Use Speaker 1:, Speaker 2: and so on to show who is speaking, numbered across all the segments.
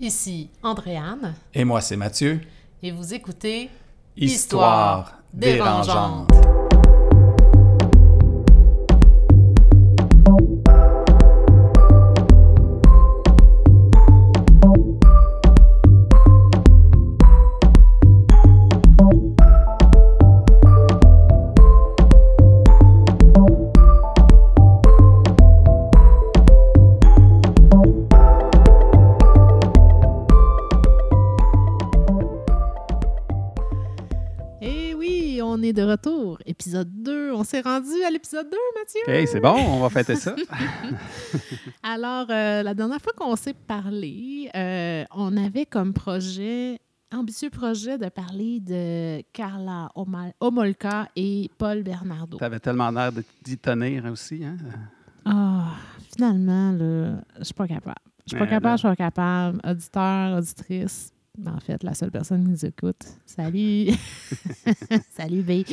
Speaker 1: Ici Andréane.
Speaker 2: Et moi, c'est Mathieu.
Speaker 1: Et vous écoutez
Speaker 2: Histoire, dérangeante.
Speaker 1: Retour. Épisode 2. On s'est rendu à l'épisode 2, Mathieu?
Speaker 2: Hey, c'est bon, on va fêter ça.
Speaker 1: Alors, euh, la dernière fois qu'on s'est parlé, euh, on avait comme projet, ambitieux projet, de parler de Carla Homolka et Paul Bernardo.
Speaker 2: T'avais tellement l'air d'y tenir aussi, hein?
Speaker 1: Ah, finalement, là, je suis pas capable. Je suis pas capable, je suis pas capable. Auditeur, auditrice. En fait, la seule personne qui nous écoute. Salut! Salut, B!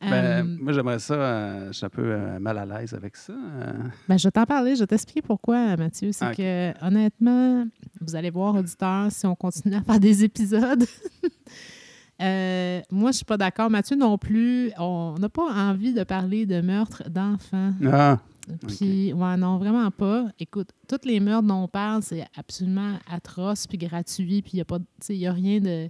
Speaker 2: Ben,
Speaker 1: Euh,
Speaker 2: moi, j'aimerais ça. euh, je suis un peu euh, mal à l'aise avec ça. euh.
Speaker 1: ben, je vais t'en parler, je vais t'expliquer pourquoi, Mathieu. C'est
Speaker 2: Ah,
Speaker 1: que, honnêtement, vous allez voir, auditeur, si on continue à faire des épisodes. moi, je suis pas d'accord. Mathieu non plus. On n'a pas envie de parler de meurtre d'enfants.
Speaker 2: Ah,
Speaker 1: Puis, ouais, non, vraiment pas. Écoute, tous les meurtres dont on parle, c'est absolument atroce puis gratuit, puis il n'y a, a rien de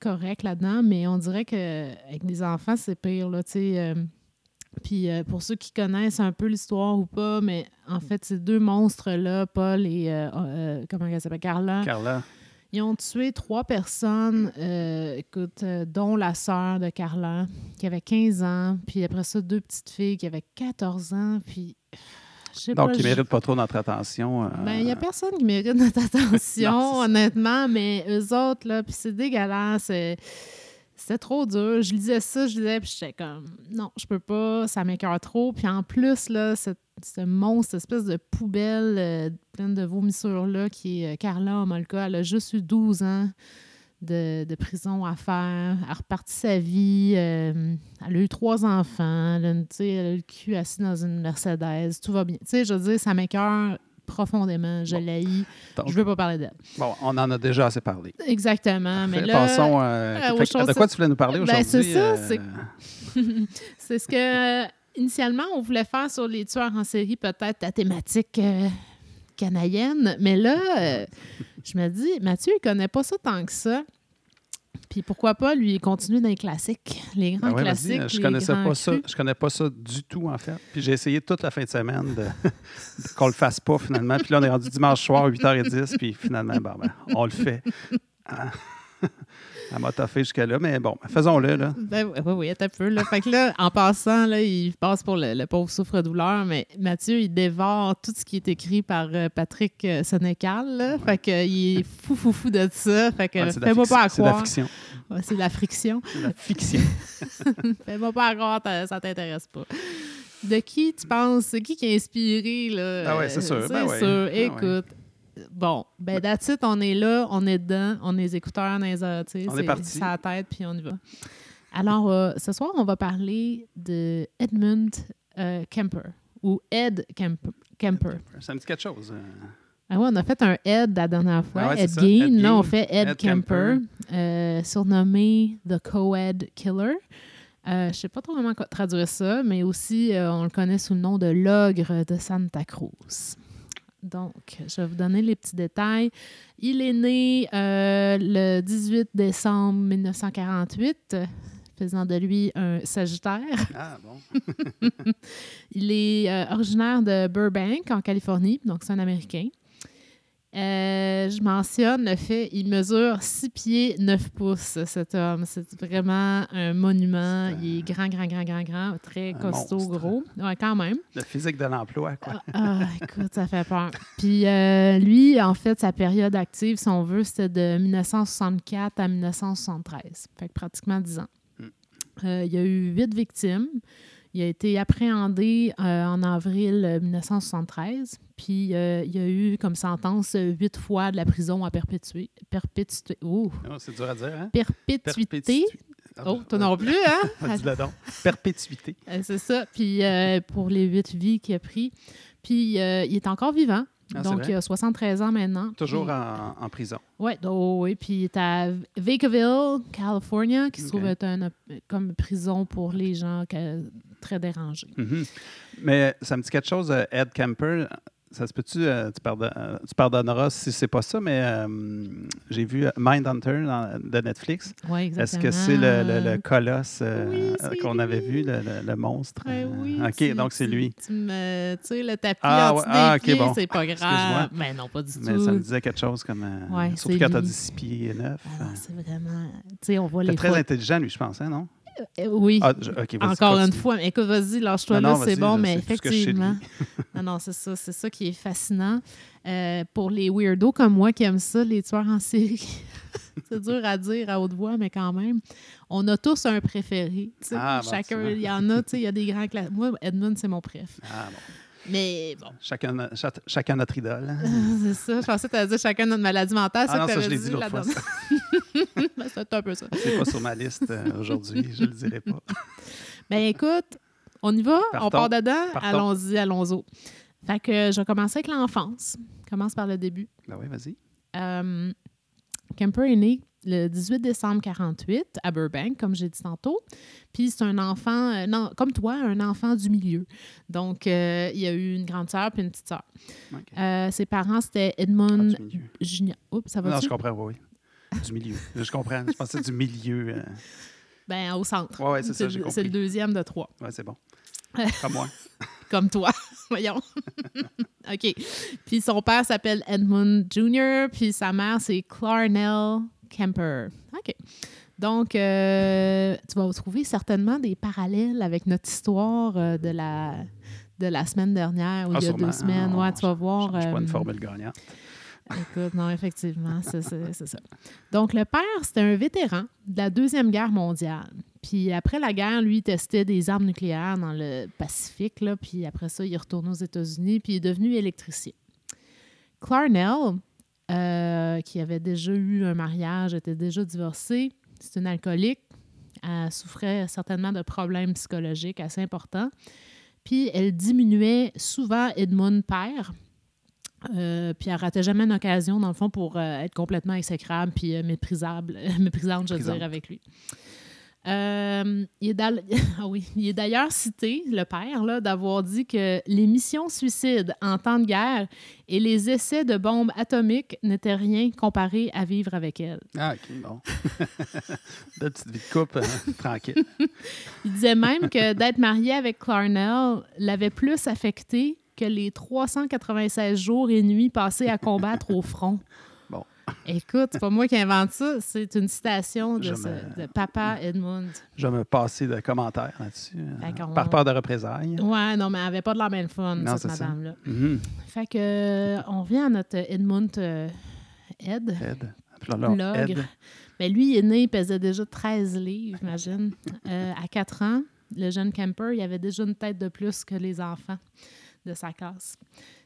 Speaker 1: correct là-dedans, mais on dirait qu'avec des enfants, c'est pire, là, tu sais. euh, puis euh, pour ceux qui connaissent un peu l'histoire ou pas, mais en fait, ces deux monstres-là, Paul et, euh, euh, comment elle s'appelle, Carla,
Speaker 2: Carla.
Speaker 1: Ils ont tué trois personnes, euh, écoute, euh, dont la sœur de Carla, qui avait 15 ans, puis après ça, deux petites filles qui avaient 14 ans, puis je sais
Speaker 2: Donc,
Speaker 1: pas.
Speaker 2: il
Speaker 1: je-
Speaker 2: mérite pas trop notre attention. euh,
Speaker 1: Ben, il n'y a personne qui mérite notre attention,
Speaker 2: Non, c'est
Speaker 1: honnêtement, mais eux autres, là, puis c'est dégueulasse. euh, C'était trop dur. Je lisais ça, je lisais, puis j'étais comme, non, je peux pas, ça m'écœure trop. Puis en plus, là, ce, ce monstre, cette espèce de poubelle euh, pleine de vomissures-là, qui est euh, Carla Homolka, elle a juste eu 12 ans de, de prison à faire. Elle a reparti sa vie. euh, elle a eu trois enfants. Elle a, elle a le cul assis dans une Mercedes. Tout va bien. Tu sais, je veux dire, ça m'écœure profondément. Je
Speaker 2: Bon. donc,
Speaker 1: Je veux pas parler d'elle.
Speaker 2: Bon, on en a déjà assez parlé.
Speaker 1: Exactement. Mais là,
Speaker 2: euh, fait
Speaker 1: choses-
Speaker 2: de quoi tu voulais nous parler
Speaker 1: Ben,
Speaker 2: aujourd'hui?
Speaker 1: c'est ça, c'est- c'est ce que, initialement, on voulait faire sur les tueurs en série, peut-être la thématique euh, canadienne. Mais là, euh, je me dis, Mathieu, il connaît pas ça tant que ça. Puis pourquoi pas lui continuer dans les classiques, les grands
Speaker 2: Ben ouais, vas-y,
Speaker 1: classiques.
Speaker 2: je connaissais pas ça. Je connais pas ça du tout, en fait. Puis j'ai essayé toute la fin de semaine de, qu'on le fasse pas, finalement. Puis là, on est rendu dimanche soir, 8h10, puis finalement, ben, on le fait. Elle m'a toffé jusqu'à là, mais bon, faisons-le, là.
Speaker 1: Ben, oui, oui, un peu. Là. Fait que là, en passant, là, il passe pour le, le pauvre souffre-douleur, mais Mathieu, il dévore tout ce qui est écrit par euh, Patrick euh, Sénécal. là. Fait que, euh, il est fou, fou, fou de ça. Fait que,
Speaker 2: Ouais, c'est
Speaker 1: fais-moi pas à
Speaker 2: C'est de la
Speaker 1: croire.
Speaker 2: fiction.
Speaker 1: Ouais, c'est de la friction.
Speaker 2: C'est la fiction.
Speaker 1: fais-moi pas à croire, ça t'intéresse pas. De qui tu penses? C'est qui qui a inspiré? Là?
Speaker 2: Ah ouais, c'est sûr.
Speaker 1: C'est
Speaker 2: Ben ouais.
Speaker 1: sûr.
Speaker 2: Ouais.
Speaker 1: Écoute. Bon, ben that's it, on est là, on est dedans, on est les écouteurs tu sais,
Speaker 2: On est parti.
Speaker 1: ça la tête, puis on y va. Alors, euh, ce soir, on va parler de Edmund euh, Kemper, ou Ed Kemper. Kemper.
Speaker 2: Ça me dit quelque chose. euh.
Speaker 1: Ah ouais, on a fait un Ed la dernière fois,
Speaker 2: Ah ouais, c'est
Speaker 1: Ed Gein.
Speaker 2: Ed
Speaker 1: Là, on fait Ed,
Speaker 2: Ed
Speaker 1: Kemper,
Speaker 2: Kemper.
Speaker 1: euh, surnommé The Co-Ed Killer. Euh, je sais pas trop comment co- traduire ça, mais aussi, euh, on le connaît sous le nom de l'ogre de Santa Cruz. Donc, je vais vous donner les petits détails. Il est né euh, le 18 décembre 1948, faisant de lui un Sagittaire.
Speaker 2: Ah, bon.
Speaker 1: Il est euh, originaire de Burbank, en Californie, donc c'est un Américain. Euh, je mentionne le fait, il mesure 6 pieds 9 pouces, cet homme. C'est vraiment un monument.
Speaker 2: Un-
Speaker 1: Il est grand, grand, grand, grand, grand, très
Speaker 2: Un
Speaker 1: costaud,
Speaker 2: monstre.
Speaker 1: gros. Ouais, quand même.
Speaker 2: Le physique de l'emploi, quoi.
Speaker 1: Ah, ah, écoute, ça fait peur. Puis euh, lui, en fait, sa période active, si on veut, c'était de 1964 à 1973. Fait que pratiquement 10 ans.
Speaker 2: Mm.
Speaker 1: Euh, il y a eu huit victimes. Il a été appréhendé euh, en avril euh, 1973. Puis euh, il a eu comme sentence euh, huit fois de la prison à perpétuer. Perpétuité. Oh,
Speaker 2: Oh, c'est dur à dire, hein?
Speaker 1: perpétuité?
Speaker 2: Perpétuité.
Speaker 1: Oh, toi non plus, hein?
Speaker 2: Ah, Dis-le donc. Perpétuité.
Speaker 1: Euh, c'est ça. Puis euh, pour les huit vies qu'il a pris. Puis euh, il est encore vivant.
Speaker 2: Ah,
Speaker 1: Donc, il a 73 ans maintenant.
Speaker 2: Toujours
Speaker 1: Puis-
Speaker 2: en, en prison.
Speaker 1: Ouais, oh, oui, puis il est à Vacaville, California, qui se trouve être un, comme prison pour les gens que- très dérangés.
Speaker 2: Mhm. Mais ça me dit quelque chose, euh, Ed Kemper. Ça se peut-tu, euh, tu, pardon- euh, tu pardonneras si c'est pas ça, mais euh, j'ai vu Mindhunter de Netflix.
Speaker 1: Oui,
Speaker 2: Est-ce
Speaker 1: exactement.
Speaker 2: que c'est le, le- le colosse
Speaker 1: Oui,
Speaker 2: qu'on avait vu, le, le- monstre? Euh,
Speaker 1: oui,
Speaker 2: OK,
Speaker 1: tu-
Speaker 2: donc c'est lui.
Speaker 1: Tu, me, tu sais, le tapis
Speaker 2: Ah, ouais, ah,
Speaker 1: des
Speaker 2: ok,
Speaker 1: pieds,
Speaker 2: bon.
Speaker 1: c'est pas grave. Mais non, pas du
Speaker 2: Mais
Speaker 1: tout.
Speaker 2: ça me disait quelque chose comme.
Speaker 1: Ouais,
Speaker 2: surtout quand tu as
Speaker 1: lui.
Speaker 2: dit 6 pieds 9.
Speaker 1: Ah c'est vraiment... Tu sais, on voit les
Speaker 2: très
Speaker 1: photos.
Speaker 2: intelligent, lui, je pense, hein, non?
Speaker 1: Euh, Oui.
Speaker 2: Ah, je-
Speaker 1: Encore une fois, mais écoute, vas-y, lâche-toi là, c'est bon, mais effectivement. non, non, c'est ça, c'est ça qui est fascinant. Euh, pour les weirdos comme moi qui aiment ça, les tueurs en série, c'est dur à dire à haute voix, mais quand même, on a tous un préféré.
Speaker 2: Ah, bon,
Speaker 1: Chacun, il y en a, tu sais, il y a des grands classes. Moi, Edmund, c'est mon préf.
Speaker 2: Ah, bon.
Speaker 1: Mais bon,
Speaker 2: Chacun, cha- chacun notre idole. hein.
Speaker 1: c'est ça. Je pensais que tu allais dire chacun notre maladie mentale.
Speaker 2: Ah non, ça, je l'ai dit l'autre
Speaker 1: la
Speaker 2: fois.
Speaker 1: Ben, c'est un peu ça.
Speaker 2: C'est pas sur ma liste euh, aujourd'hui, je le dirai pas.
Speaker 1: Ben écoute, on y va, on part dedans, allons-y, allons-y. Fait que je vais commencer avec l'enfance. Commence par le début.
Speaker 2: Ben oui, vas-y.
Speaker 1: Euh, Kemper est né le 18 décembre 48 à Burbank, comme j'ai dit tantôt. Puis c'est un enfant, euh, non, comme toi, un enfant du milieu. Donc, euh, il y a eu une grande sœur puis une petite sœur. Euh, ses parents, c'était
Speaker 2: Ah,
Speaker 1: Edmund
Speaker 2: milieu.
Speaker 1: Junior. Oups, ça va
Speaker 2: Non, je comprends, oui. oui. Du milieu. Je comprends. Je pensais du milieu.
Speaker 1: Ben, au centre.
Speaker 2: Ouais, ouais, c'est ça,
Speaker 1: le-
Speaker 2: j'ai
Speaker 1: C'est le
Speaker 2: compris.
Speaker 1: deuxième de trois.
Speaker 2: Ouais, c'est bon. Comme moi.
Speaker 1: Comme toi. Voyons. OK. Puis son père s'appelle Edmund Jr., puis sa mère, c'est Clarnell Kemper. OK. Donc, euh, tu vas trouver certainement des parallèles avec notre histoire euh, de, la, de la semaine dernière, ou
Speaker 2: Ah,
Speaker 1: il y a
Speaker 2: sûrement.
Speaker 1: deux semaines. Ouais, tu vas voir.
Speaker 2: Je suis pas une
Speaker 1: euh,
Speaker 2: formule gagnante.
Speaker 1: Écoute, non, effectivement, c'est ça. Donc, le père, c'était un vétéran de la Deuxième Guerre mondiale. Puis après la guerre, lui, il testait des armes nucléaires dans le Pacifique, là, puis après ça, il est retourné aux États-Unis, puis il est devenu électricien. Clarnell, euh, qui avait déjà eu un mariage, était déjà divorcée, c'est une alcoolique, elle souffrait certainement de problèmes psychologiques assez importants. Puis elle diminuait souvent Edmund père, euh, puis elle ratait jamais une occasion, dans le fond, pour euh, être complètement exécrable puis méprisable, méprisante, je veux dire, avec lui. Euh, il est d'al- ah il est d'ailleurs cité, le père, d'avoir dit que les missions suicides en temps de guerre et les essais de bombes atomiques n'étaient rien comparé à vivre avec elle.
Speaker 2: Ah, OK, bon. Belle petite vie de couple, hein, tranquille.
Speaker 1: Il disait même que d'être marié avec Clarnell l'avait plus affecté que les 396 jours et nuits passés à combattre au front. Écoute, c'est pas moi qui invente ça, c'est une citation de,
Speaker 2: Je
Speaker 1: ce-
Speaker 2: me-
Speaker 1: de Papa Edmund.
Speaker 2: Je vais me passer de commentaires là-dessus. euh,
Speaker 1: qu'on-
Speaker 2: Par peur de représailles.
Speaker 1: Ouais, non, mais elle avait pas de la même fun,
Speaker 2: Non,
Speaker 1: cette madame-là.
Speaker 2: Mhm.
Speaker 1: Fait que, euh, on vient à notre Edmund euh, Ed.
Speaker 2: Ed. Ed.
Speaker 1: Ben, lui, il est né, il pesait déjà 13 livres, imagine. Euh, à 4 ans, le jeune Kemper, il avait déjà une tête de plus que les enfants de sa classe.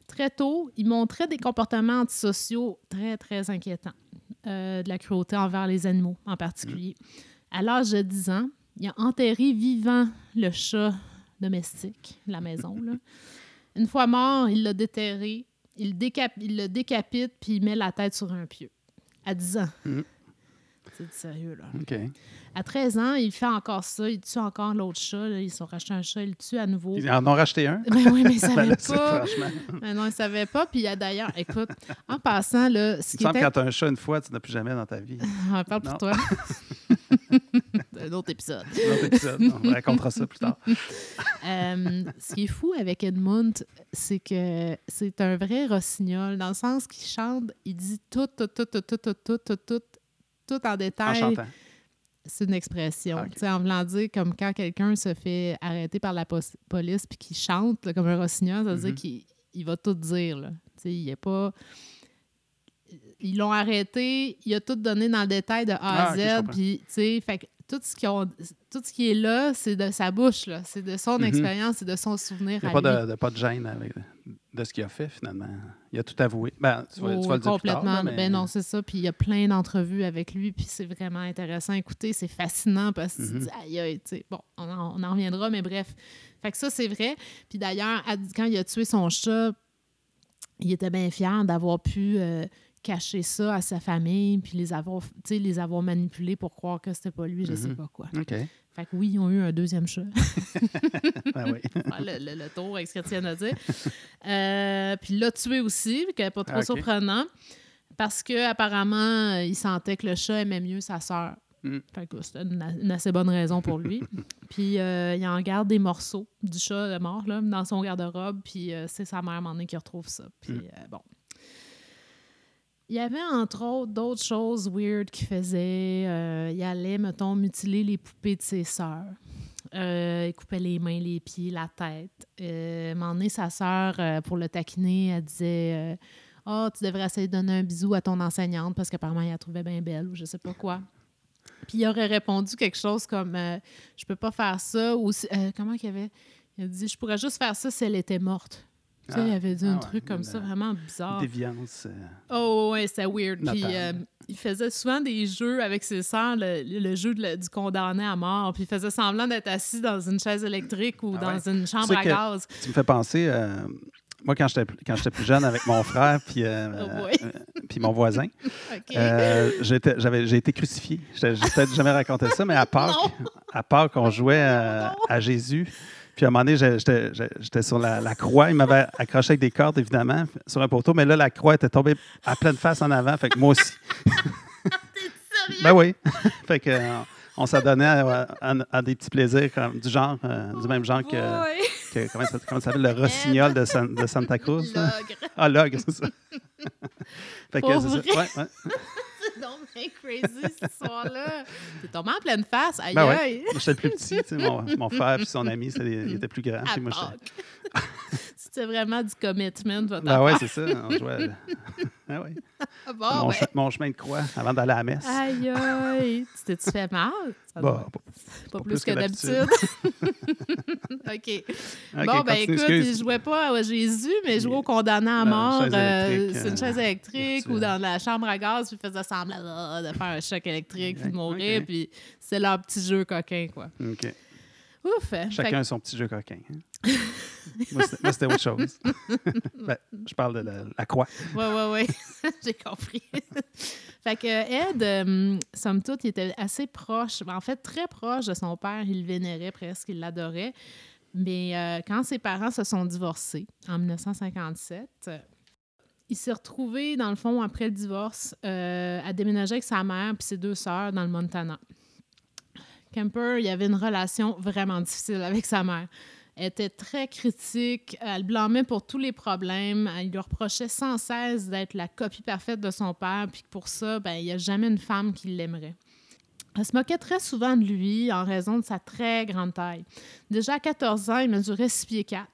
Speaker 1: Très tôt, il montrait des comportements antisociaux très, très inquiétants. Euh, de la cruauté envers les animaux, en particulier. À l'âge de 10 ans, il a enterré vivant le chat domestique, la maison. Une fois mort, il l'a déterré, il, il le décapite, puis il met la tête sur un pieu. À 10 ans. C'est du sérieux, là.
Speaker 2: OK.
Speaker 1: À 13 ans, il fait encore ça. Il tue encore l'autre chat. là. Ils sont rachetés un chat, il le tue à nouveau.
Speaker 2: Ils en ont racheté un?
Speaker 1: Ben oui, mais il
Speaker 2: Ben
Speaker 1: savait
Speaker 2: là, c'est
Speaker 1: pas. Ben non, il savait pas. Puis il y a d'ailleurs, écoute, en passant, là, ce
Speaker 2: Il me
Speaker 1: qui
Speaker 2: semble
Speaker 1: était...
Speaker 2: quand tu as un chat une fois, tu n'as plus jamais dans ta vie.
Speaker 1: On parle pour toi. un autre épisode.
Speaker 2: Un autre épisode. On racontera ça plus tard.
Speaker 1: Euh, ce qui est fou avec Edmund, c'est que c'est un vrai rossignol, dans le sens qu'il chante, il dit tout, tout, tout, tout, tout, tout, tout, tout, tout, en détail. C'est une expression.
Speaker 2: Ah, ok.
Speaker 1: Tu sais, En voulant dire comme quand quelqu'un se fait arrêter par la police puis qu'il chante là, comme un rossignol, ça veut dire
Speaker 2: Mhm.
Speaker 1: qu'il il va tout dire. Là. Tu sais, il est pas. Ils l'ont arrêté, il a tout donné dans le détail de A à
Speaker 2: Ah,
Speaker 1: Z.
Speaker 2: comprends.
Speaker 1: Puis, tu sais, fait que tout ce, qu'ils ont- tout ce qui est là, c'est de sa bouche. C'est de son
Speaker 2: Mhm.
Speaker 1: expérience, c'est de son souvenir
Speaker 2: Il n'y
Speaker 1: à
Speaker 2: a pas
Speaker 1: lui.
Speaker 2: de, de- pas de gêne avec, de ce qu'il a fait, finalement. Il a tout avoué. Ben, tu vas, tu vas le dire plus tard,
Speaker 1: complètement.
Speaker 2: mais-
Speaker 1: Ben non, c'est ça. Puis il y a plein d'entrevues avec lui, puis c'est vraiment intéressant. Écoutez, c'est fascinant parce que
Speaker 2: Mhm.
Speaker 1: dis, aïe, aïe, tu sais, bon, on en, on en reviendra, mais bref. Fait que ça, c'est vrai. Puis d'ailleurs, à- quand il a tué son chat, il était bien fier d'avoir pu euh, cacher ça à sa famille, puis les avoir, les avoir manipulés pour croire que c'était pas lui, je sais
Speaker 2: Mhm.
Speaker 1: pas quoi.
Speaker 2: OK.
Speaker 1: Fait que oui, ils ont eu un deuxième chat.
Speaker 2: Ben oui.
Speaker 1: Ah, le, le- le tour, avec ce que tu viens de dire. Euh, puis l'a tué aussi, qui n'est pas trop
Speaker 2: Ah,
Speaker 1: surprenant, parce que apparemment, euh, il sentait que le chat aimait mieux sa sœur.
Speaker 2: Mm.
Speaker 1: Fait que c'était une, une assez bonne raison pour lui. puis euh, il en garde des morceaux du chat mort là, dans son garde-robe, puis euh, c'est sa mère, à un moment donné, qui retrouve ça. Puis
Speaker 2: Mm.
Speaker 1: euh, bon. Il y avait entre autres d'autres choses weird qu'il faisait. Euh, il allait, mettons, mutiler les poupées de ses sœurs. Euh, il coupait les mains, les pieds, la tête. Euh, sa sœur, euh, pour le taquiner, elle disait Ah, tu devrais essayer de donner un bisou à ton enseignante parce qu'apparemment, il la trouvait bien belle ou je sais pas quoi. Puis il aurait répondu quelque chose comme Je peux pas faire ça. Ou comment qu'il avait? Il a dit Je pourrais juste faire ça si elle était morte. Tu sais,
Speaker 2: Ah,
Speaker 1: il avait dit
Speaker 2: ah
Speaker 1: un
Speaker 2: ouais,
Speaker 1: truc comme ça, vraiment bizarre.
Speaker 2: Déviance. euh,
Speaker 1: Oh, ouais, c'était weird. Puis euh, il faisait souvent des jeux avec ses sœurs, le, le jeu de du condamné à mort. Puis il faisait semblant d'être assis dans une chaise électrique ou
Speaker 2: Ah
Speaker 1: dans
Speaker 2: ouais.
Speaker 1: une chambre à gaz.
Speaker 2: Tu me fais penser, euh, moi, quand j'étais quand j'étais plus jeune avec mon frère puis
Speaker 1: Oh
Speaker 2: puis mon voisin, j'étais- j'avais- j'ai été crucifié. J'ai peut-être jamais raconté ça, mais à Pâques, à Pâques, on jouait à Jésus. Puis à un moment donné, j'étais sur la, la croix. Il m'avait accroché avec des cordes, évidemment, sur un poteau. Mais là, la croix était tombée à pleine face en avant. Fait que moi aussi. Ben oui. fait que euh, on s'adonnait à, à- à des petits plaisirs comme, du genre, euh, du même genre que, comment, ça, comment ça s'appelle, le rossignol de, San- de Santa Cruz.
Speaker 1: L'ogre.
Speaker 2: Ah, l'ogre, c'est ça. fait que c'est ça.
Speaker 1: vrai?
Speaker 2: Ouais, ouais.
Speaker 1: C'est donc bien crazy, cette histoire-là. T'es tombé en pleine face. Aïe,
Speaker 2: Ben ouais.
Speaker 1: aïe.
Speaker 2: Moi, j'étais le plus petit. tu sais, Mon, mon frère et son ami, c'était ils étaient plus grands.
Speaker 1: À
Speaker 2: puis moi, j'étais-.
Speaker 1: C'était vraiment du commitment, votre
Speaker 2: Ben ouais, c'est ça. On jouait. Ah.
Speaker 1: Ah bon,
Speaker 2: mon,
Speaker 1: ben.
Speaker 2: che- mon chemin de croix avant d'aller à la messe.
Speaker 1: Aïe, aïe. Tu t'es-tu fait mal? Ça
Speaker 2: Bah,
Speaker 1: doit-
Speaker 2: pas-
Speaker 1: pas
Speaker 2: pas
Speaker 1: plus que
Speaker 2: que
Speaker 1: d'habitude. OK.
Speaker 2: OK,
Speaker 1: bon, ben écoute,
Speaker 2: excuse.
Speaker 1: il jouait pas à Jésus, mais il jouait au condamné à mort. euh, c'est une
Speaker 2: euh,
Speaker 1: chaise électrique ou dans la chambre à gaz, puis faisait semblant de faire un choc électrique puis de mourir.
Speaker 2: OK.
Speaker 1: Puis c'est leur petit jeu coquin, quoi.
Speaker 2: OK.
Speaker 1: Ouf! hein. Fait
Speaker 2: Chacun son petit jeu coquin. hein. Moi, c'était- autre chose. Ben, je parle de la, la croix.
Speaker 1: Oui, oui, oui. J'ai compris. fait que Ed, euh, somme toute, il était assez proche, en fait, très proche de son père. Il le vénérait presque, il l'adorait. Mais euh, quand ses parents se sont divorcés en 1957, euh, il s'est retrouvé, dans le fond, après le divorce, euh, à déménager avec sa mère et ses deux sœurs dans le Montana. Kemper, il avait une relation vraiment difficile avec sa mère. Elle était très critique, elle le blâmait pour tous les problèmes, elle lui reprochait sans cesse d'être la copie parfaite de son père, puis que pour ça, ben, il n'y a jamais une femme qui l'aimerait. Elle se moquait très souvent de lui en raison de sa très grande taille. Déjà à 14 ans, il mesurait 6 pieds 4.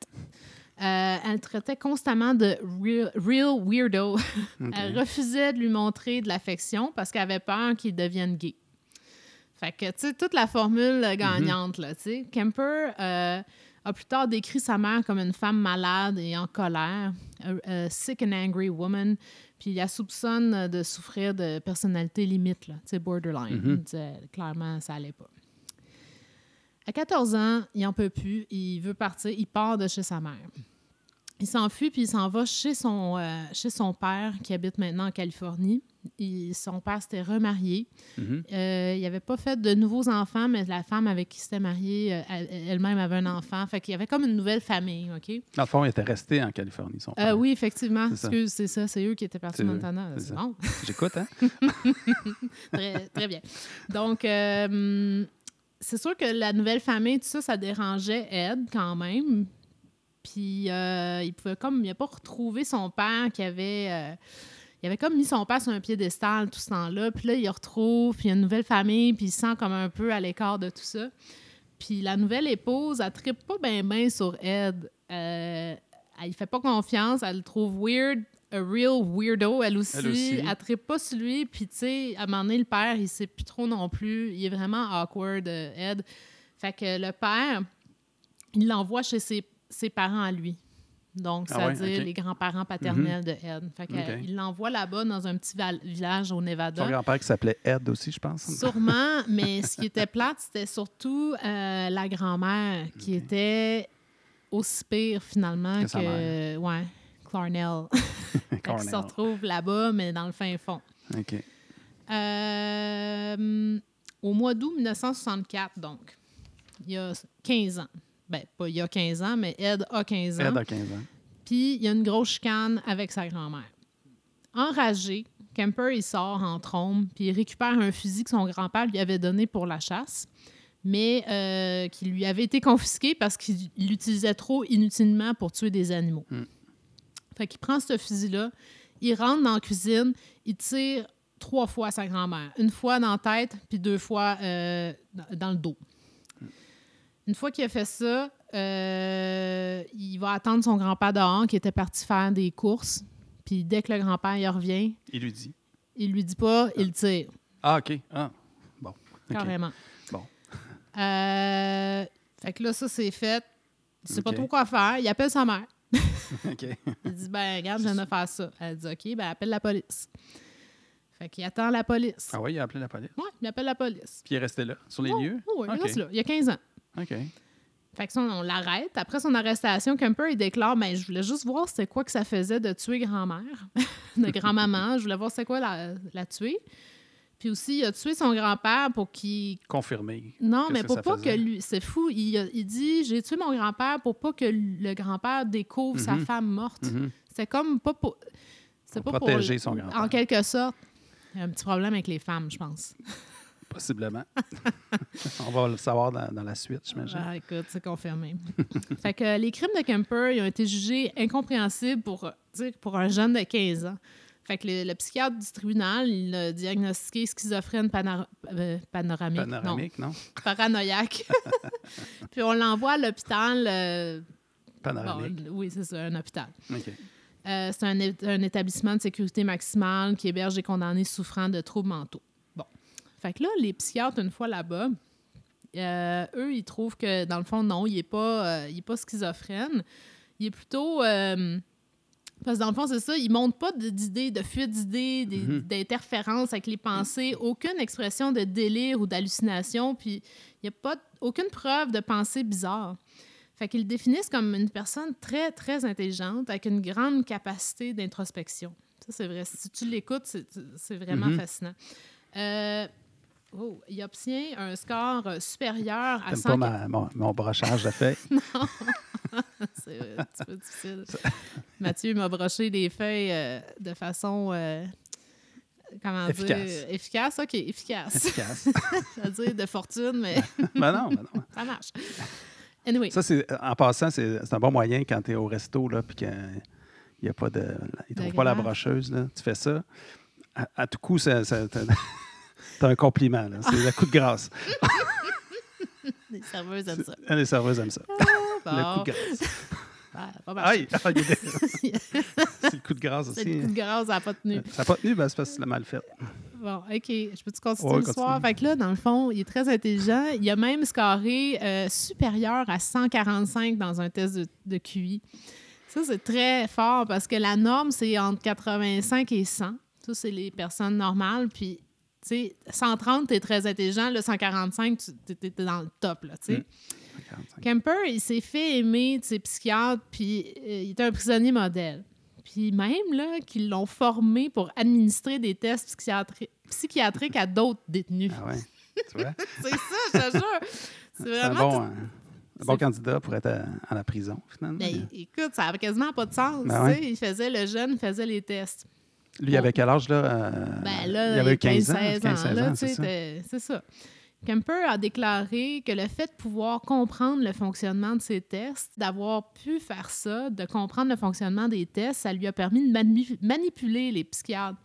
Speaker 1: Euh, elle le traitait constamment de real, real weirdo. Elle refusait de lui montrer de l'affection parce qu'elle avait peur qu'il devienne gay. Fait que, tu sais, toute la formule euh, gagnante, là, tu sais. Kemper euh, a plus tard décrit sa mère comme une femme malade et en colère, a, a sick and angry woman, puis il la soupçonne euh, de souffrir de personnalité limite, là, borderline.
Speaker 2: Mhm.
Speaker 1: Il disait, clairement, ça allait pas. À 14 ans, il en peut plus, il veut partir, il part de chez sa mère. Il s'enfuit puis il s'en va chez son, euh, chez son père qui habite maintenant en Californie. Il- son père s'était remarié.
Speaker 2: Mhm.
Speaker 1: Euh, il n'avait pas fait de nouveaux enfants, mais la femme avec qui il s'était marié, euh, elle- elle-même avait un enfant. Fait qu'il y avait comme une nouvelle famille, OK?
Speaker 2: Dans le fond, il était resté en Californie, son
Speaker 1: Euh,
Speaker 2: père.
Speaker 1: oui, effectivement. Excuse, c'est ça. C'est eux qui étaient partis au Montana.
Speaker 2: c'est
Speaker 1: bon.
Speaker 2: J'écoute, hein?
Speaker 1: très, très bien. Donc, c'est sûr que la nouvelle famille, tout ça, ça dérangeait Ed quand même. Puis, euh, il pouvait comme, il n'a pas retrouvé son père qui avait, euh, il avait comme mis son père sur un piédestal tout ce temps-là. Puis là, il le retrouve, puis il y a une nouvelle famille, puis il se sent comme un peu à l'écart de tout ça. Puis la nouvelle épouse, elle trippe pas bien bien sur Ed. Euh, elle ne fait pas confiance, elle le trouve weird, a real weirdo, elle aussi.
Speaker 2: Elle aussi.
Speaker 1: Elle trippe pas sur lui, puis tu sais, à un moment donné, le père, il sait plus trop non plus. Il est vraiment awkward, euh, Ed. Fait que le père, il l'envoie chez ses, ses parents à lui. Donc,
Speaker 2: Ah ouais,
Speaker 1: c'est-à-dire les grands-parents paternels de Ed. Fait euh, il l'envoie là-bas dans un petit village au Nevada.
Speaker 2: Son grand-père qui s'appelait Ed aussi, je pense.
Speaker 1: Sûrement, mais ce qui était plate, c'était surtout euh, la grand-mère qui était aussi pire finalement
Speaker 2: Que
Speaker 1: que. ouais, Clarnell. Qu'il se retrouve là-bas, mais dans le fin fond.
Speaker 2: OK.
Speaker 1: Euh, au mois d'août 1964, donc, il y a 15 ans. Ben, pas il y a 15 ans, mais Ed a 15 ans.
Speaker 2: Ed a 15 ans.
Speaker 1: Puis il y a une grosse chicane avec sa grand-mère. Enragé, Kemper, il sort en trombe, puis il récupère un fusil que son grand-père lui avait donné pour la chasse, mais euh, qui lui avait été confisqué parce qu'il l'utilisait trop inutilement pour tuer des animaux.
Speaker 2: Mm.
Speaker 1: Fait qu'il prend ce fusil-là, il rentre dans la cuisine, il tire trois fois sa grand-mère. Une fois dans la tête, puis deux fois euh, dans le dos. Une fois qu'il a fait ça, euh, il va attendre son grand-père dehors qui était parti faire des courses. Puis dès que le grand-père il revient,
Speaker 2: Il lui dit.
Speaker 1: il lui dit pas, il tire
Speaker 2: Ah, OK. Ah, bon.
Speaker 1: Carrément.
Speaker 2: Bon.
Speaker 1: Euh, fait que là, ça, c'est fait. Il sait pas trop quoi faire. Il appelle sa mère.
Speaker 2: OK.
Speaker 1: Il dit Ben, regarde, je viens de faire ça. Elle dit OK, ben, appelle la police. Fait qu'il attend la police.
Speaker 2: Ah oui, il a appelé la police.
Speaker 1: Ouais, il appelle la police.
Speaker 2: Puis il est resté là, sur les
Speaker 1: Oh,
Speaker 2: lieux?
Speaker 1: oh, oui, il reste là. Il y a 15 ans.
Speaker 2: OK.
Speaker 1: Fait que ça, on l'arrête. Après son arrestation, Kemper, il déclare ben, Je voulais juste voir c'était quoi que ça faisait de tuer grand-mère, de grand-maman. Je voulais voir c'était quoi la, la tuer. Puis aussi, il a tué son grand-père pour qu'il.
Speaker 2: Confirmé.
Speaker 1: Non, mais pour pas
Speaker 2: faisait?
Speaker 1: que lui. C'est fou. Il, a- il dit J'ai tué mon grand-père pour pas que le grand-père découvre sa
Speaker 2: Mhm.
Speaker 1: femme morte.
Speaker 2: Mhm.
Speaker 1: C'est comme pas pour. C'est pas
Speaker 2: protéger
Speaker 1: pour.
Speaker 2: son grand-père.
Speaker 1: En quelque sorte. Il y a un petit problème avec les femmes, je pense.
Speaker 2: Possiblement. On va le savoir dans, dans la suite, j'imagine.
Speaker 1: Ah, écoute, c'est confirmé. fait que les crimes de Kemper ils ont été jugés incompréhensibles pour, euh, pour un jeune de 15 ans. Fait que le, le psychiatre du tribunal, il a diagnostiqué schizophrène euh, panoramique.
Speaker 2: Panoramique, non?
Speaker 1: Non, paranoïaque. Puis on l'envoie à l'hôpital. euh,
Speaker 2: Panoramique.
Speaker 1: bon, oui, c'est ça, un hôpital.
Speaker 2: OK.
Speaker 1: Euh, c'est un, un établissement de sécurité maximale qui héberge des condamnés souffrant de troubles mentaux. Fait que là, les psychiatres, une fois là-bas, euh, eux, ils trouvent que, dans le fond, non, il n'est pas, euh, il est pas schizophrène. Il est plutôt... euh, parce que dans le fond, c'est ça, il ne montre pas d'idées, de fuite d'idées,
Speaker 2: Mhm.
Speaker 1: d'interférences avec les pensées, aucune expression de délire ou d'hallucination, puis il n'y a pas aucune preuve de pensée bizarre. Fait qu'ils le définissent comme une personne très, très intelligente, avec une grande capacité d'introspection. Ça, c'est vrai. Si tu l'écoutes, c'est vraiment
Speaker 2: Mhm.
Speaker 1: fascinant. Euh, oh, il obtient un score euh, supérieur à
Speaker 2: T'aimes
Speaker 1: 100...
Speaker 2: pas ma- mon, mon brochage de feuilles?
Speaker 1: C'est euh, un petit peu difficile. Mathieu m'a broché des feuilles euh, de façon... euh, comment
Speaker 2: Efficace.
Speaker 1: dire? Efficace. OK, efficace.
Speaker 2: Efficace.
Speaker 1: Veux dire de fortune, mais
Speaker 2: ben non, ben non.
Speaker 1: ça marche. Anyway.
Speaker 2: Ça, c'est, en passant, c'est, un bon moyen quand tu es au resto, là, puis qu'il n'y a pas de. Ils
Speaker 1: De
Speaker 2: trouvent pas la brocheuse, là. Tu fais ça. À, à tout coup, ça, ça- t'as un compliment, là. C'est le coup de grâce.
Speaker 1: Les serveuses aiment ça.
Speaker 2: Les serveuses aiment ça. Le
Speaker 1: Bon.
Speaker 2: coup de grâce.
Speaker 1: Ah, pas.
Speaker 2: Aïe! Ah, c'est le coup de grâce
Speaker 1: C'est
Speaker 2: aussi.
Speaker 1: le coup de grâce, ça n'a pas tenu.
Speaker 2: Ça n'a pas tenu, ben, c'est parce que tu l'as mal fait.
Speaker 1: Bon, OK. Je peux-tu continuer
Speaker 2: Ouais,
Speaker 1: l'histoire? Fait que là, dans le fond, il est très intelligent. Il a même scoré euh, supérieur à 145 dans un test de, de QI. Ça, c'est très fort parce que la norme, c'est entre 85 et 100. Ça, c'est les personnes normales. Puis, sais, 130, tu es très intelligent. Le 145, tu es, dans le top, là, tu sais.
Speaker 2: Mm. 45.
Speaker 1: Kemper, il s'est fait aimer de ses psychiatres, puis euh, il était un prisonnier modèle. Puis même là, qu'ils l'ont formé pour administrer des tests psychiatri- psychiatriques à d'autres détenus.
Speaker 2: Ah ouais. Tu vois?
Speaker 1: C'est ça, je te jure. C'est vraiment.
Speaker 2: bon, euh, un bon candidat pour être à, à la prison, finalement.
Speaker 1: Ben, écoute, ça avait quasiment pas de sens.
Speaker 2: Ben ouais.
Speaker 1: Il faisait le jeune, faisait les tests.
Speaker 2: Lui, il avait quel âge, là? euh,
Speaker 1: Ben là,
Speaker 2: il avait 15 ans.
Speaker 1: 16
Speaker 2: 15, 16
Speaker 1: là,
Speaker 2: ans, c'est ça.
Speaker 1: Kemper a déclaré que le fait de pouvoir comprendre le fonctionnement de ses tests, d'avoir pu faire ça, de comprendre le fonctionnement des tests, ça lui a permis de mani- manipuler les psychiatres.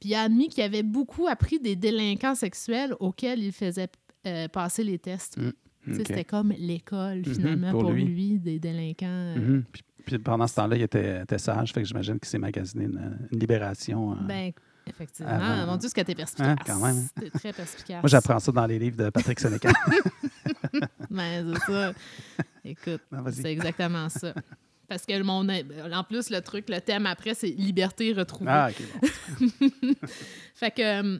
Speaker 1: Puis il a admis qu'il avait beaucoup appris des délinquants sexuels auxquels il faisait euh, passer les tests.
Speaker 2: Mm, OK.
Speaker 1: C'était comme l'école,
Speaker 2: Mhm,
Speaker 1: finalement,
Speaker 2: pour
Speaker 1: pour,
Speaker 2: lui.
Speaker 1: lui. des délinquants. euh.
Speaker 2: Puis, puis pendant ce temps-là, il était, était sage, fait que j'imagine qu'il s'est magasiné une, une libération. euh.
Speaker 1: Ben, effectivement.
Speaker 2: Avant.
Speaker 1: Mon Dieu, ce que t'es perspicace.
Speaker 2: Hein, quand même.
Speaker 1: T'es très perspicace.
Speaker 2: Moi, j'apprends ça dans les livres de Patrick Sénécal.
Speaker 1: Ben, c'est ça. Écoute,
Speaker 2: vas-y.
Speaker 1: c'est exactement ça. Parce que mon, en plus, le truc, le thème après, c'est liberté retrouvée.
Speaker 2: ah, OK, bon.
Speaker 1: Fait que euh,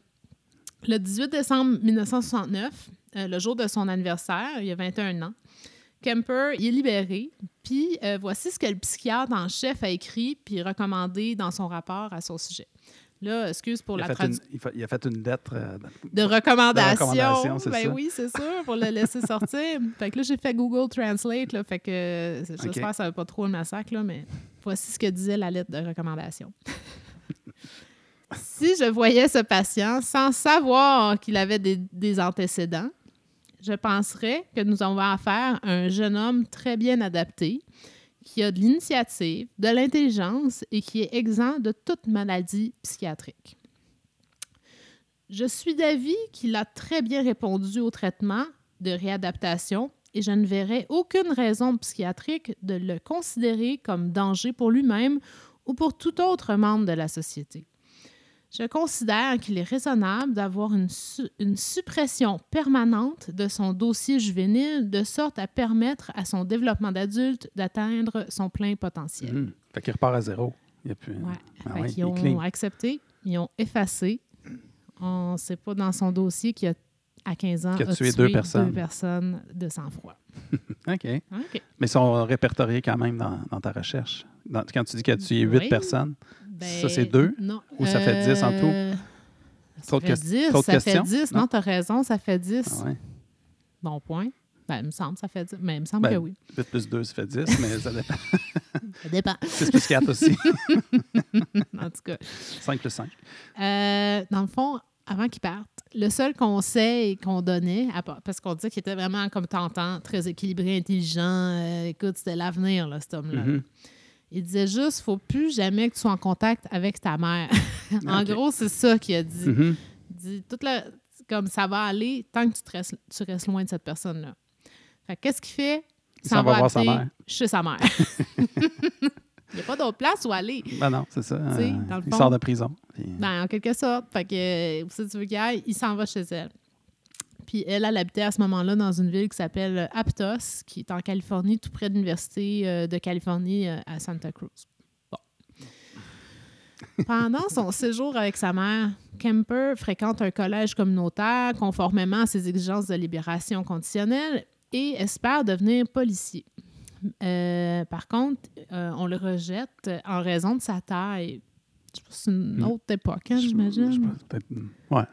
Speaker 1: le 18 décembre 1969, euh, le jour de son anniversaire, il y a 21 ans, Kemper il est libéré, Puis euh, voici ce que le psychiatre en chef a écrit puis recommandé dans son rapport à son sujet. Là, excuse pour
Speaker 2: Il
Speaker 1: la traduction.
Speaker 2: il a fait une lettre. euh,
Speaker 1: De recommandation.
Speaker 2: De recommandation, c'est
Speaker 1: ben
Speaker 2: ça.
Speaker 1: oui, c'est sûr, pour le laisser sortir. fait que là, j'ai fait Google Translate, là, fait que euh, j'espère
Speaker 2: OK.
Speaker 1: que ça va pas trop le massacre, là, mais voici ce que disait la lettre de recommandation. si je voyais ce patient sans savoir qu'il avait des, des antécédents, je penserais que nous avons affaire à un jeune homme très bien adapté, qui a de l'initiative, de l'intelligence et qui est exempt de toute maladie psychiatrique. Je suis d'avis qu'il a très bien répondu au traitement de réadaptation et je ne verrais aucune raison psychiatrique de le considérer comme danger pour lui-même ou pour tout autre membre de la société. Je considère qu'il est raisonnable d'avoir une, su- une suppression permanente de son dossier juvénile de sorte à permettre à son développement d'adulte d'atteindre son plein potentiel.
Speaker 2: Mhm. Fait qu'il repart à zéro. Il y a plus.
Speaker 1: Ouais.
Speaker 2: Ah
Speaker 1: Fait
Speaker 2: oui,
Speaker 1: qu'ils
Speaker 2: il est
Speaker 1: ont accepté, ils ont effacé. On ne sait pas dans son dossier qu'il a, à 15 ans,
Speaker 2: Qu'il a
Speaker 1: a
Speaker 2: tué deux personnes.
Speaker 1: deux personnes de sang-froid.
Speaker 2: OK.
Speaker 1: OK.
Speaker 2: Mais ils sont répertoriés quand même dans, dans ta recherche. Dans- quand tu dis qu'il a tué huit
Speaker 1: Oui.
Speaker 2: personnes,
Speaker 1: Ben,
Speaker 2: Ça, c'est deux?
Speaker 1: Non.
Speaker 2: Ou ça fait 10 en tout?
Speaker 1: Euh, Ça fait
Speaker 2: ques-
Speaker 1: 10,
Speaker 2: trop de
Speaker 1: ça
Speaker 2: questions?
Speaker 1: fait 10.
Speaker 2: Non?
Speaker 1: Non, tu as raison, ça fait 10.
Speaker 2: ah ouais.
Speaker 1: Bon point. Ben, il me semble, ça fait 10. Mais il me semble
Speaker 2: Ben,
Speaker 1: que oui.
Speaker 2: 8 plus 2, ça fait 10, mais ça dépend.
Speaker 1: Ça dépend.
Speaker 2: 6 plus 4 aussi.
Speaker 1: en tout cas.
Speaker 2: 5 plus 5.
Speaker 1: Euh, dans le fond, avant qu'il parte, le seul conseil qu'on donnait, parce qu'on disait qu'il était vraiment, comme t'entends, très équilibré, intelligent, euh, écoute, c'était l'avenir, là, cet homme-là.
Speaker 2: Mhm.
Speaker 1: Il disait juste, faut plus jamais que tu sois en contact avec ta mère. en gros, c'est ça qu'il a dit.
Speaker 2: Mhm.
Speaker 1: Il dit, toute la- comme ça va aller tant que tu, te restes, tu restes loin de cette personne-là. Fait que qu'est-ce qu'il fait?
Speaker 2: Il s'en va voir sa mère.
Speaker 1: Chez sa mère. Il n'y a pas d'autre place où aller.
Speaker 2: Ben non, c'est ça. euh, il
Speaker 1: fond.
Speaker 2: sort de prison. puis-
Speaker 1: Ben, en quelque sorte. Fait que, euh, si tu veux qu'il aille, il s'en va chez elle. Puis elle, elle habitait à ce moment-là dans une ville qui s'appelle Aptos, qui est en Californie, tout près de l'Université euh, de Californie euh, à Santa Cruz. Bon. Pendant son séjour avec sa mère, Kemper fréquente un collège communautaire conformément à ses exigences de libération conditionnelle et espère devenir policier. Euh, par contre, euh, on le rejette en raison de sa taille. C'est une
Speaker 2: Hmm.
Speaker 1: autre époque, hein, j'imagine.
Speaker 2: hmm. Ouais.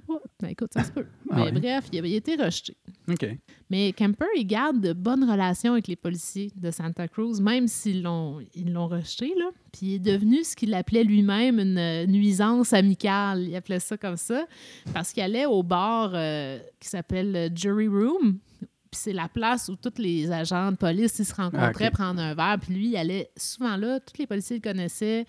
Speaker 1: Pas. Ben, écoute, ça se peut.
Speaker 2: Ah
Speaker 1: Mais
Speaker 2: ouais.
Speaker 1: bref, il a, il a été rejeté.
Speaker 2: OK.
Speaker 1: Mais Kemper, il garde de bonnes relations avec les policiers de Santa Cruz, même s'ils l'ont ils l'ont rejeté. Là. Puis il est devenu ce qu'il appelait lui-même une euh, nuisance amicale. Il appelait ça comme ça. Parce qu'il allait au bar euh, qui s'appelle le Jury Room. Puis c'est la place où tous les agents de police ils se rencontraient
Speaker 2: Ah,
Speaker 1: prendre un verre. Puis lui, il allait souvent là. Tous les policiers le connaissaient.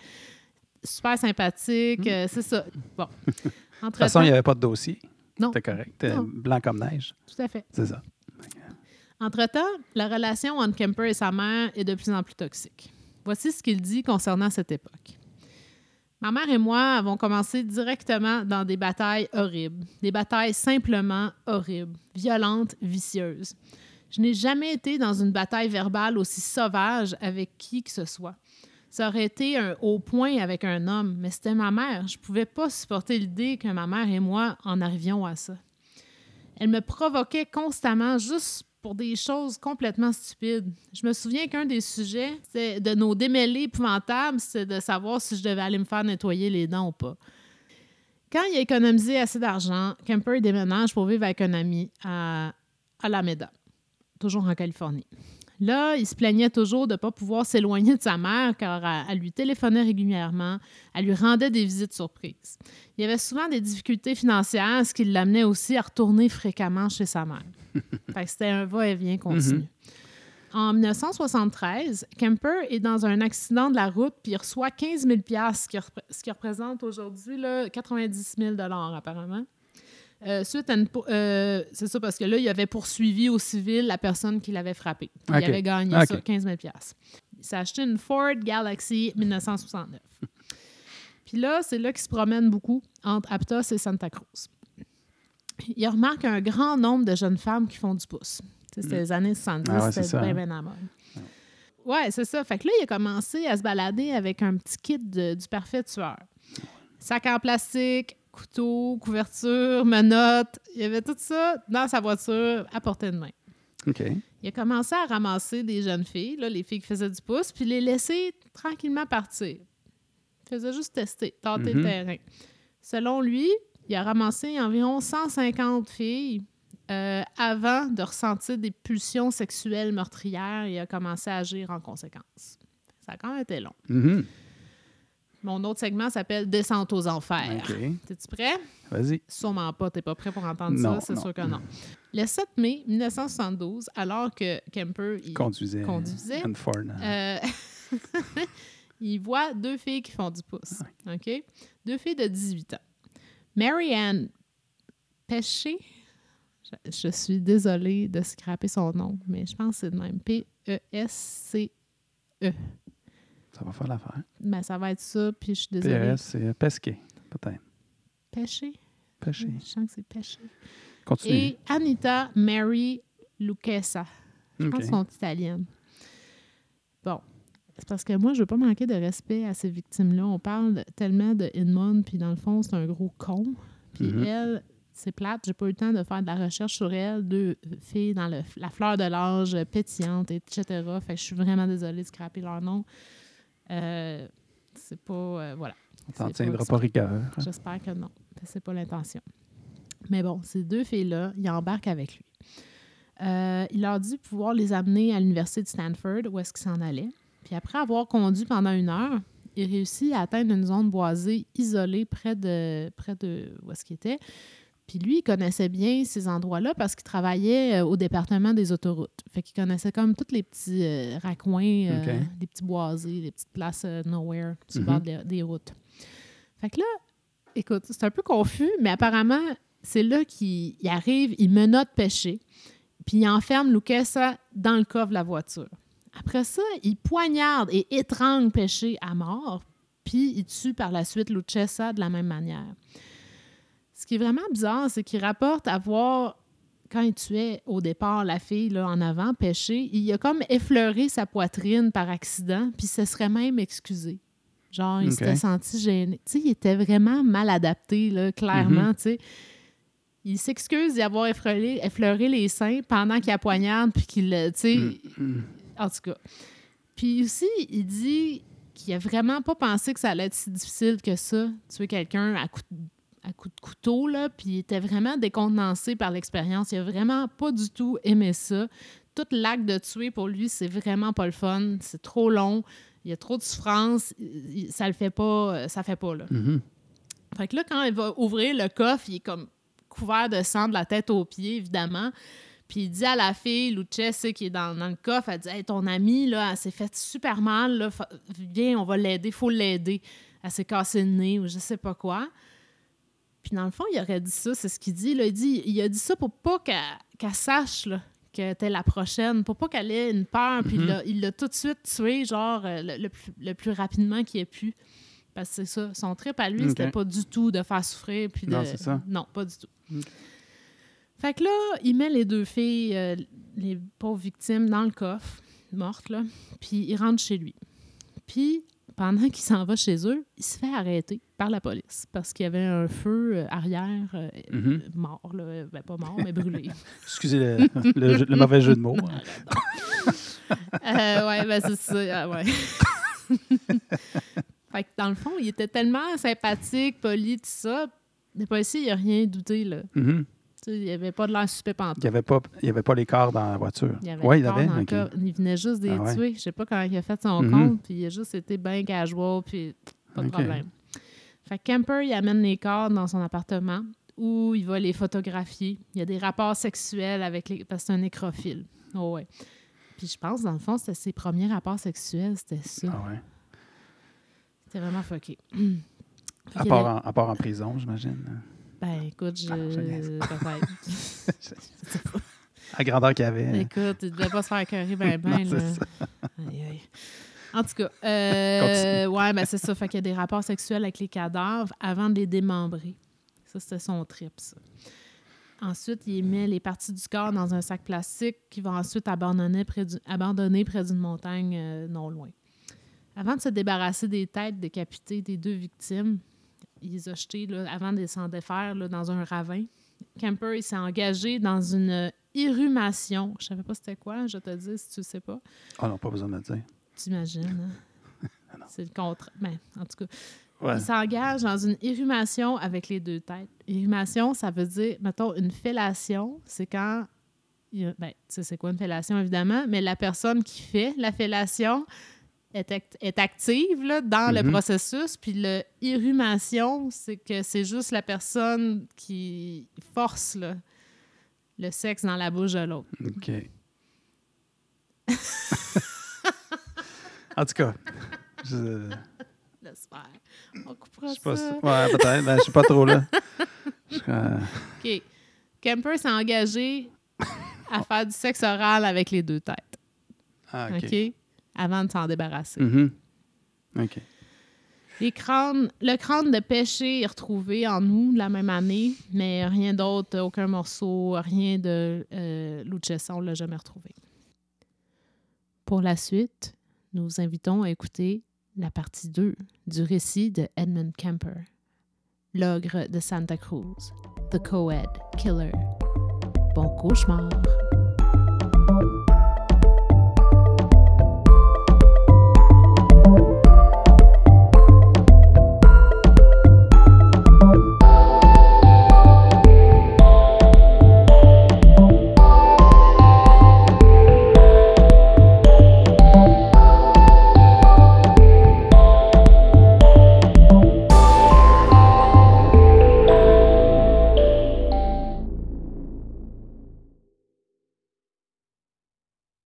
Speaker 1: Super sympathique. euh, c'est ça. Bon.
Speaker 2: De toute façon, il n'y avait pas de dossier.
Speaker 1: Non.
Speaker 2: C'était correct. C'était
Speaker 1: Non.
Speaker 2: blanc comme neige.
Speaker 1: Tout à fait.
Speaker 2: C'est ça.
Speaker 1: Entre-temps, la relation entre Kemper et sa mère est de plus en plus toxique. Voici ce qu'il dit concernant cette époque. Ma mère et moi avons commencé directement dans des batailles horribles, des batailles simplement horribles, violentes, vicieuses. Je n'ai jamais été dans une bataille verbale aussi sauvage avec qui que ce soit. Ça aurait été un haut point avec un homme, mais c'était ma mère. Je ne pouvais pas supporter l'idée que ma mère et moi en arrivions à ça. Elle me provoquait constamment juste pour des choses complètement stupides. Je me souviens qu'un des sujets de nos démêlés épouvantables, c'est de savoir si je devais aller me faire nettoyer les dents ou pas. Quand il a économisé assez d'argent, Kemper déménage pour vivre avec un ami à Alameda, toujours en Californie. Là, il se plaignait toujours de ne pas pouvoir s'éloigner de sa mère car elle, elle lui téléphonait régulièrement, elle lui rendait des visites surprises. Il y avait souvent des difficultés financières, ce qui l'amenait aussi à retourner fréquemment chez sa mère. C'était un va-et-vient continu. En 1973, Kemper est dans un accident de la route puis il reçoit 15 000 ce qui, ce qui représente aujourd'hui là, 90 000 apparemment. Euh, suite à une pour- euh, c'est ça parce que là, il avait poursuivi au civil la personne qui l'avait frappé. Il avait gagné
Speaker 2: Ok.
Speaker 1: ça, 15 000 Il s'est acheté une Ford Galaxy 1969. Puis là, c'est là qu'il se promène beaucoup entre Aptos et Santa Cruz. Il remarque un grand nombre de jeunes femmes qui font du pouce. C'était les années 70,
Speaker 2: Ah ouais, c'est
Speaker 1: c'était
Speaker 2: ça,
Speaker 1: bien,
Speaker 2: hein.
Speaker 1: bien à mode. Ouais, c'est ça. Fait que là, il a commencé à se balader avec un petit kit de- du parfait tueur. Sac en plastique, couteau, couverture, menottes. Il y avait tout ça dans sa voiture à portée de main.
Speaker 2: OK.
Speaker 1: Il a commencé à ramasser des jeunes filles, là, les filles qui faisaient du pouce, puis les laisser tranquillement partir. Il faisait juste tester, tenter
Speaker 2: Mhm.
Speaker 1: le terrain. Selon lui, il a ramassé environ 150 filles euh, avant de ressentir des pulsions sexuelles meurtrières et a commencé à agir en conséquence. Ça a quand même été long.
Speaker 2: Mhm.
Speaker 1: Mon autre segment s'appelle Descente aux enfers.
Speaker 2: OK.
Speaker 1: T'es-tu prêt?
Speaker 2: Vas-y.
Speaker 1: Sûrement pas. T'es pas prêt pour entendre
Speaker 2: Non,
Speaker 1: ça? C'est sûr que non. Le 7 mai 1972, alors que Kemper il,
Speaker 2: Conduisait. Ford.
Speaker 1: euh, il voit deux filles qui font du pouce. OK? Deux filles de 18 ans. Marianne Péché. Je, je suis désolée de scraper son nom, mais je pense que c'est de même. E P-E-S-C-E.
Speaker 2: Ça va faire l'affaire.
Speaker 1: Ça va être ça, puis je suis désolée.
Speaker 2: PRS, c'est euh, pesquer, peut-être.
Speaker 1: Péché?
Speaker 2: Pêcher.
Speaker 1: Je sens que c'est péché.
Speaker 2: Continue.
Speaker 1: Et Anita Mary Lucchesa. Je pense
Speaker 2: OK.
Speaker 1: qu'elles sont italiennes. Bon. C'est parce que moi, je veux pas manquer de respect à ces victimes-là. On parle tellement de Edmond, puis dans le fond, c'est un gros con. Puis
Speaker 2: Mhm.
Speaker 1: elle, c'est plate. J'ai pas eu le temps de faire de la recherche sur elle. Deux filles dans le- la fleur de l'âge, pétillante, etc. Fait que je suis vraiment désolée de scraper leur nom. Euh, c'est pas... euh, voilà.
Speaker 2: On t'en tiendra
Speaker 1: pas-
Speaker 2: pas rigueur.
Speaker 1: J'espère que non. C'est pas l'intention. Mais bon, ces deux filles-là, ils embarquent avec lui. Euh, il leur dit pouvoir les amener à l'université de Stanford, où est-ce qu'ils s'en allaient. Puis après avoir conduit pendant une heure, il réussit à atteindre une zone boisée isolée près de, près de où est-ce qu'il était. Puis lui, il connaissait bien ces endroits-là parce qu'il travaillait euh, au département des autoroutes. Fait qu'il connaissait comme tous les petits euh, raccoins, euh, les petits boisés, les petites places euh, nowhere sur le
Speaker 2: Mhm.
Speaker 1: bord des- des routes. Fait que là, écoute, c'est un peu confus, mais apparemment, c'est là qu'il il arrive, il menotte pêcher, puis il enferme Lucchesa dans le coffre de la voiture. Après ça, il poignarde et étrangle pêcher à mort, puis il tue par la suite Lucchesa de la même manière. Ce qui est vraiment bizarre, c'est qu'il rapporte avoir, quand il tuait au départ la fille là, en avant, pêcher, il a comme effleuré sa poitrine par accident, puis se serait même excusé. Genre, il s'était senti gêné. Tu sais, il était vraiment mal adapté, là, clairement,
Speaker 2: Mhm.
Speaker 1: tu sais. Il s'excuse d'y avoir effleuré, effleuré les seins pendant qu'il a poignarde, puis qu'il, tu sais,
Speaker 2: Mm.
Speaker 1: en tout cas. Puis aussi, il dit qu'il a vraiment pas pensé que ça allait être si difficile que ça, tuer quelqu'un à coup, de- à coup de couteau, là. Puis il était vraiment décontenancé par l'expérience. Il a vraiment pas du tout aimé ça. Tout l'acte de tuer, pour lui, c'est vraiment pas le fun. C'est trop long. Il y a trop de souffrance. Ça le fait pas. Ça fait pas, là.
Speaker 2: Mhm.
Speaker 1: Fait que là, quand il va ouvrir le coffre, il est comme couvert de sang de la tête aux pieds, évidemment. Puis il dit à la fille, Luchesse, qui est dans, dans le coffre, elle dit Hey, ton amie, là, elle s'est faite super mal, là, viens, on va l'aider, faut l'aider. Elle s'est cassé le nez ou je sais pas quoi. Puis dans le fond, il aurait dit ça, c'est ce qu'il dit. Là, il, dit il a dit ça pour pas qu'elle sache là, que t'es la prochaine, pour pas qu'elle ait une peur. Puis il
Speaker 2: Mhm.
Speaker 1: l'a- il l'a tout de suite tué, genre, euh, le, le plus, le plus rapidement qu'il ait pu. Parce que c'est ça, son trip à lui, c'était pas du tout de faire souffrir. Puis de...
Speaker 2: Non, c'est ça.
Speaker 1: Non, pas du tout.
Speaker 2: Ok.
Speaker 1: Fait que là, il met les deux filles, euh, les pauvres victimes, dans le coffre, mortes, là, puis il rentre chez lui. Puis, pendant qu'il s'en va chez eux, il se fait arrêter par la police parce qu'il y avait un feu euh, arrière euh,
Speaker 2: Mhm.
Speaker 1: mort, là. Ben, pas mort, mais brûlé.
Speaker 2: Excusez le, le jeu- le mauvais jeu de mots. hein.
Speaker 1: Euh, ouais, ben c'est ça. ah, ouais. fait que dans le fond, il était tellement sympathique, poli, tout ça. Le policier, il n'a rien douté, là.
Speaker 2: Mhm.
Speaker 1: Il n'y avait pas de l'air suspect
Speaker 2: Il n'y avait, pas- il y avait pas les corps dans la voiture.
Speaker 1: Il y avait
Speaker 2: Oui,
Speaker 1: le
Speaker 2: il avait.
Speaker 1: dans le. Il venait juste des
Speaker 2: Ah ouais.
Speaker 1: tuer. Je sais pas comment il a fait son
Speaker 2: Mhm.
Speaker 1: compte, puis il a juste été bien casual, puis pas de problème. Fait que Kemper, il amène les corps dans son appartement où il va les photographier. Il y a des rapports sexuels avec les... parce que c'est un nécrophile. Oh ouais. Puis je pense, dans le fond, c'était ses premiers rapports sexuels, c'était ça.
Speaker 2: Ah ouais.
Speaker 1: C'était vraiment fucké.
Speaker 2: À part, en, à part en prison, j'imagine.
Speaker 1: Ben, écoute, je...
Speaker 2: Ah,
Speaker 1: peut-être.
Speaker 2: À grandeur qu'il y avait.
Speaker 1: Écoute, il devait pas se faire écœurer ben ben,
Speaker 2: c'est
Speaker 1: là.
Speaker 2: ça.
Speaker 1: Aïe, aïe. En tout cas, euh, ouais, ben c'est ça. Fait qu'il y a des rapports sexuels avec les cadavres avant de les démembrer. Ça, c'était son trip, ça. Ensuite, il met les parties du corps dans un sac plastique qu'il va ensuite abandonner près du- abandonner près d'une montagne euh, non loin. Avant de se débarrasser des têtes décapitées des deux victimes, il les a là, avant de s'en défaire, là, dans un ravin. Kemper, il s'est engagé dans une irrumation. Je savais pas c'était quoi, je te dis si tu sais pas.
Speaker 2: Ah non, pas besoin de le dire.
Speaker 1: T'imagines, hein? C'est le contre. Ben, en tout cas.
Speaker 2: Ouais.
Speaker 1: Il s'engage dans une irrumation avec les deux têtes. Irrumation, ça veut dire, mettons, une fellation, c'est quand. il y a- Ben, tu sais, c'est quoi une fellation, évidemment, mais la personne qui fait la fellation est, act- est active là, dans le
Speaker 2: Mhm.
Speaker 1: processus. Puis le irrumation, c'est que c'est juste la personne qui force là, le sexe dans la bouche de l'autre.
Speaker 2: OK. en tout cas, je
Speaker 1: faire. On coupera
Speaker 2: je sais pas.
Speaker 1: ça.
Speaker 2: si- Ouais, peut-être. Ben, je suis pas trop là. Euh,
Speaker 1: OK. Kemper s'est engagé à faire du sexe oral avec les deux têtes.
Speaker 2: Ah,
Speaker 1: OK?
Speaker 2: OK?
Speaker 1: Avant de s'en débarrasser.
Speaker 2: Mhm. OK.
Speaker 1: Les crânes, le crâne de pêcher est retrouvé en août de la même année, mais rien d'autre, aucun morceau, rien de euh, on ne l'a jamais retrouvé. Pour la suite, nous vous invitons à écouter la partie 2 du récit de Edmund Kemper, l'ogre de Santa Cruz, The Co-Ed Killer. Bon cauchemar!